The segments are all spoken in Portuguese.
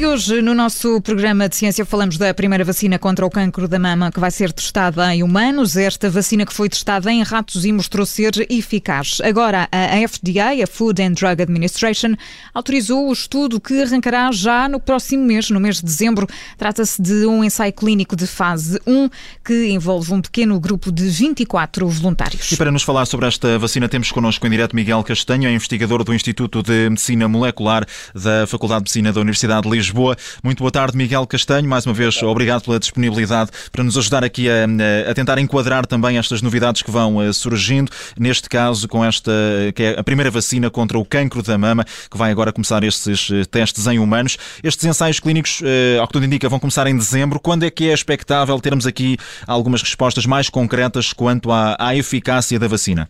E hoje, no nosso programa de ciência, falamos da primeira vacina contra o cancro da mama que vai ser testada em humanos. Esta vacina que foi testada em ratos e mostrou ser eficaz. Agora, a FDA, a Food and Drug Administration, autorizou o estudo que arrancará já no próximo mês, no mês de dezembro. Trata-se de um ensaio clínico de fase 1 que envolve um pequeno grupo de 24 voluntários. E para nos falar sobre esta vacina, temos connosco em direto Miguel Castanho, é investigador do Instituto de Medicina Molecular da Faculdade de Medicina da Universidade de Lisboa. Lisboa. Muito boa tarde, Miguel Castanho. Mais uma vez, obrigado pela disponibilidade para nos ajudar aqui a, a tentar enquadrar também estas novidades que vão eh, surgindo. Neste caso, com esta, que é a primeira vacina contra o cancro da mama, que vai agora começar estes eh, testes em humanos. Estes ensaios clínicos, eh, ao que tudo indica, vão começar em dezembro. Quando é que é expectável termos aqui algumas respostas mais concretas quanto à, à eficácia da vacina?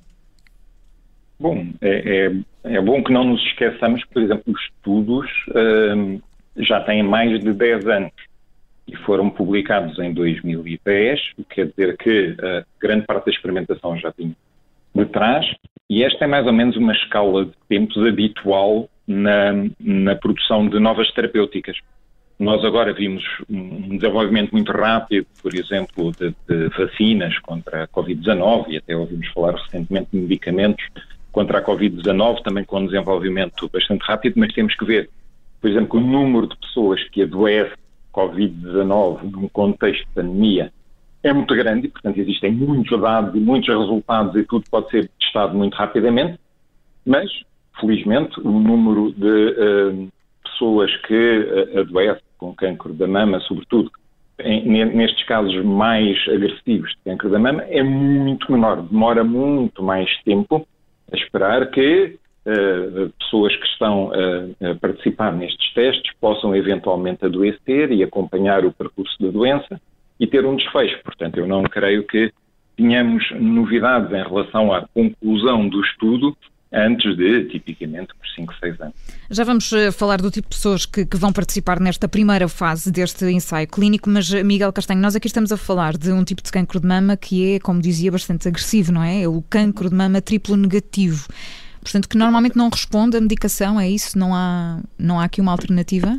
Bom, é, é, é, bom que não nos esqueçamos que, por exemplo, os estudos já têm mais de 10 anos e foram publicados em 2010, o que quer dizer que uh, grande parte da experimentação já tinha de trás, e esta é mais ou menos uma escala de tempos habitual na, na produção de novas terapêuticas. Nós agora vimos um desenvolvimento muito rápido, por exemplo, de, de vacinas contra a Covid-19 e até ouvimos falar recentemente de medicamentos contra a Covid-19, também com um desenvolvimento bastante rápido, mas temos que ver por exemplo, o número de pessoas que adoecem Covid-19 num contexto de pandemia é muito grande, portanto, existem muitos dados e muitos resultados e tudo pode ser testado muito rapidamente, mas, felizmente, o número de uh, pessoas que uh, adoecem com cancro da mama, sobretudo em, nestes casos mais agressivos de cancro da mama, é muito menor, demora muito mais tempo a esperar que pessoas que estão a, a, participar nestes testes possam eventualmente adoecer e acompanhar o percurso da doença e ter um desfecho. Portanto, eu não creio que tenhamos novidades em relação à conclusão do estudo antes de, tipicamente, por 5, 6 anos. Já vamos eh, falar do tipo de pessoas que, que, vão participar nesta primeira fase deste ensaio clínico, mas eh, Miguel Castanho, nós aqui estamos a falar de um tipo de cancro de mama que é, como dizia, bastante agressivo, não é? É o cancro de mama triplo negativo. Portanto, que normalmente não responde à medicação, é isso? Não há, não há aqui uma alternativa?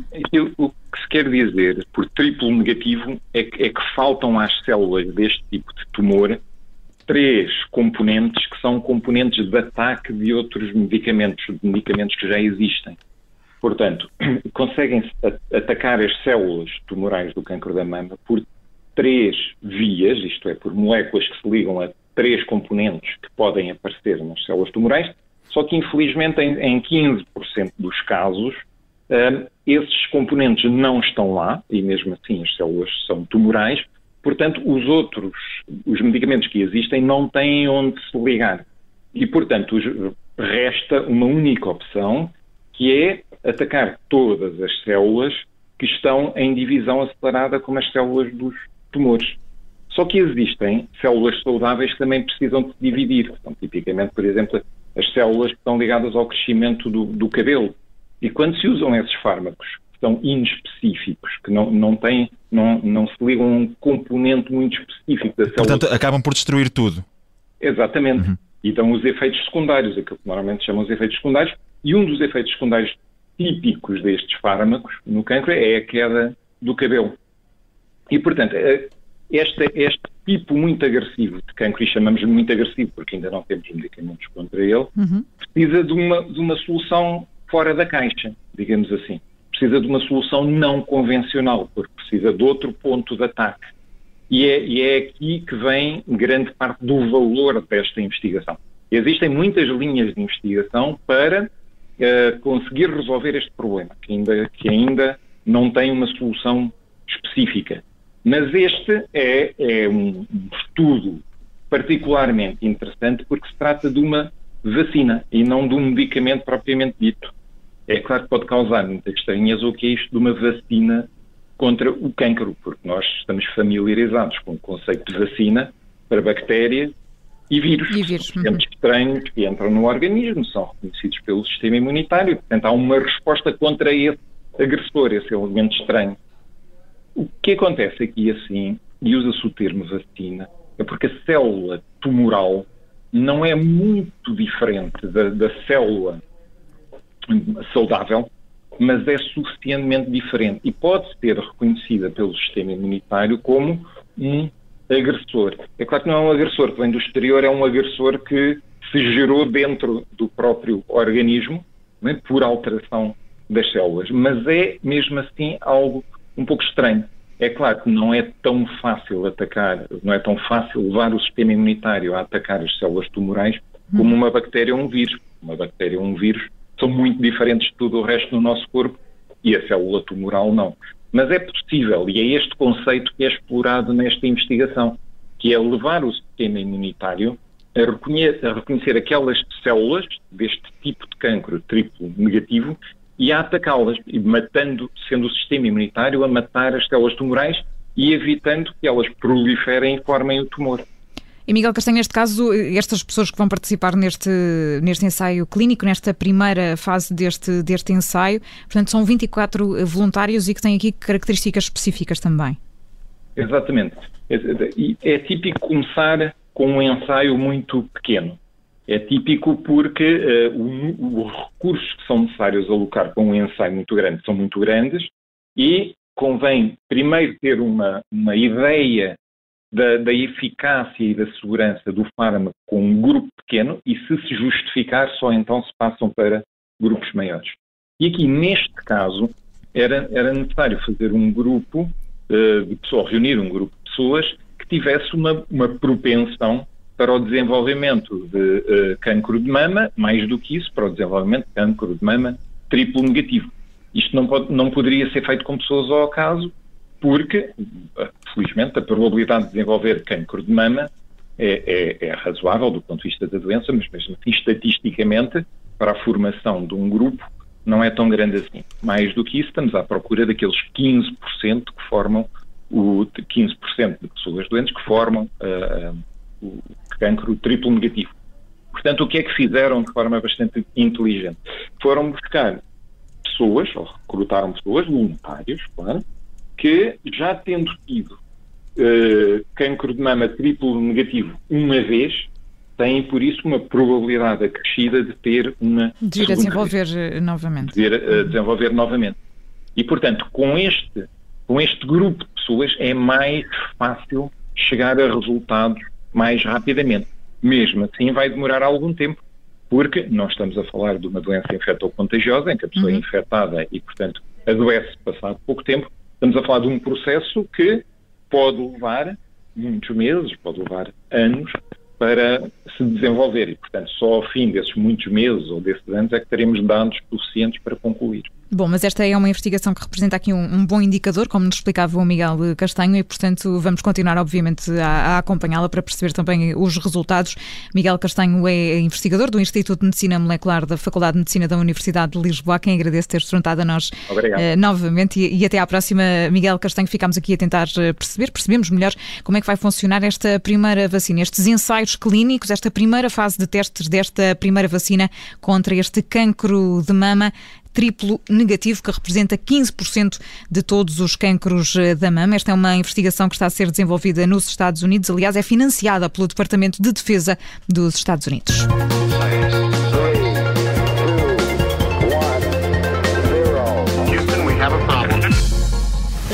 o que se quer dizer por triplo negativo é que, é que faltam às células deste tipo de tumor três componentes que são componentes de ataque de outros medicamentos, de medicamentos que já existem. Portanto, conseguem atacar as células tumorais do cancro da mama por três vias, isto é, por moléculas que se ligam a três componentes que podem aparecer nas células tumorais, só que, infelizmente, em, em 15% dos casos, uh, esses componentes não estão lá, e mesmo assim as células são tumorais, portanto, os outros, os medicamentos que existem, não têm onde se ligar. E, portanto, resta uma única opção, que é atacar todas as células que estão em divisão acelerada como as células dos tumores. Só que existem células saudáveis que também precisam de se dividir. São tipicamente, por exemplo, as células que estão ligadas ao crescimento do, do cabelo. E quando se usam esses fármacos, que são inespecíficos, que não, não, têm, não, não se ligam a um componente muito específico da célula. Portanto, acabam por destruir tudo. Exatamente. Uhum. E dão os efeitos secundários, aquilo que normalmente chamam os efeitos secundários. E um dos efeitos secundários típicos destes fármacos no cancro é a queda do cabelo. E, portanto, eh, este, este tipo muito agressivo de cancro, e chamamos muito agressivo porque ainda não temos medicamentos contra ele, uhum. precisa de uma, de uma solução fora da caixa, digamos assim. Precisa de uma solução não convencional, porque precisa de outro ponto de ataque. E é, e é aqui que vem grande parte do valor desta investigação. Existem muitas linhas de investigação para uh, conseguir resolver este problema, que ainda, que ainda não tem uma solução específica. Mas este é, é um estudo particularmente interessante porque se trata de uma vacina e não de um medicamento propriamente dito. É claro que pode causar muitas estranhas o que é isto de uma vacina contra o cancro, porque nós estamos familiarizados com o conceito de vacina para bactérias e vírus, e vírus. Uhum. estranhos que entram no organismo, são reconhecidos pelo sistema imunitário, portanto há uma resposta contra esse agressor, esse elemento estranho. O que acontece aqui assim, e usa-se o termo vacina, é porque a célula tumoral não é muito diferente da, da célula saudável, mas é suficientemente diferente e pode ser reconhecida pelo sistema imunitário como um agressor. É claro que não é um agressor que vem do exterior, é um agressor que se gerou dentro do próprio organismo é? por alteração das células, mas é mesmo assim algo um pouco estranho. É claro que não é tão fácil atacar, não é tão fácil levar o sistema imunitário a atacar as células tumorais como uma bactéria ou um vírus. Uma bactéria ou um vírus são muito diferentes de tudo o resto do nosso corpo e a célula tumoral não. Mas é possível, e é este conceito que é explorado nesta investigação, que é levar o sistema imunitário a reconhecer, a reconhecer aquelas células deste tipo de cancro triplo negativo e a atacá-las, matando, sendo o sistema imunitário a matar as células tumorais e evitando que elas proliferem e formem o tumor. E Miguel Castanho, neste caso, estas pessoas que vão participar neste, neste ensaio clínico, nesta primeira fase deste, deste ensaio, portanto, são 24 voluntários e que têm aqui características específicas também. Exatamente. É, é típico começar com um ensaio muito pequeno. É típico porque uh, os recursos que são necessários alocar para um ensaio muito grande são muito grandes e convém primeiro ter uma, uma ideia da, da, eficácia e da segurança do fármaco com um grupo pequeno e, se se justificar, só então se passam para grupos maiores. E aqui, neste caso, era, era necessário fazer um grupo uh, de pessoas, reunir um grupo de pessoas que tivesse uma, uma propensão para o desenvolvimento de uh, cancro de mama, mais do que isso, para o desenvolvimento de cancro de mama triplo negativo. Isto não, pode, não poderia ser feito com pessoas ao acaso, porque, felizmente, a probabilidade de desenvolver cancro de mama é, é, é, razoável do ponto de vista da doença, mas mesmo assim, estatisticamente, para a formação de um grupo, não é tão grande assim. Mais do que isso, estamos à procura daqueles 15% que formam o 15% de pessoas doentes que formam uh, o cancro triplo negativo. Portanto, o que é que fizeram de forma bastante inteligente? Foram buscar pessoas, ou recrutaram pessoas, voluntários, claro, que já tendo tido uh, cancro de mama triplo negativo uma vez, têm por isso uma probabilidade acrescida de ter uma. De ir a desenvolver vez, eh, novamente. De ir a desenvolver novamente. E, portanto, com este, com este grupo de pessoas é mais fácil chegar a resultados mais rapidamente. Mesmo assim, vai demorar algum tempo, porque nós estamos a falar de uma doença infectocontagiosa, em que a pessoa é uhum. é infectada e, portanto, adoece passado pouco tempo, Estamos a falar de um processo que pode levar muitos meses, pode levar anos para se desenvolver e, portanto, só ao fim desses muitos meses ou desses anos é que teremos dados suficientes para concluir. Bom, mas esta é uma investigação que representa aqui um, um, bom indicador, como nos explicava o Miguel Castanho, e portanto vamos continuar, obviamente, a, a acompanhá-la para perceber também os resultados. Miguel Castanho é investigador do Instituto de Medicina Molecular da Faculdade de Medicina da Universidade de Lisboa, quem agradece ter juntado a nós uh, novamente. E, e, até à próxima, Miguel Castanho. Ficamos aqui a tentar eh, perceber, percebemos melhor como é que vai funcionar esta primeira vacina, estes ensaios clínicos, esta primeira fase de testes desta primeira vacina contra este cancro de mama triplo negativo, que representa 15% de todos os cancros eh, da mama. Esta é uma investigação que está a ser desenvolvida nos Estados Unidos, aliás, é financiada pelo Departamento de Defesa dos Estados Unidos.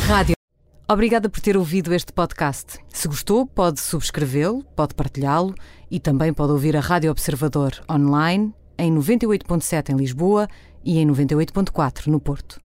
Rádio. Obrigada por ter ouvido este podcast. Se gostou, pode subscrevê-lo, pode partilhá-lo e também pode ouvir a Rádio Observador online em 98.7 em Lisboa e em 98.4 no Porto.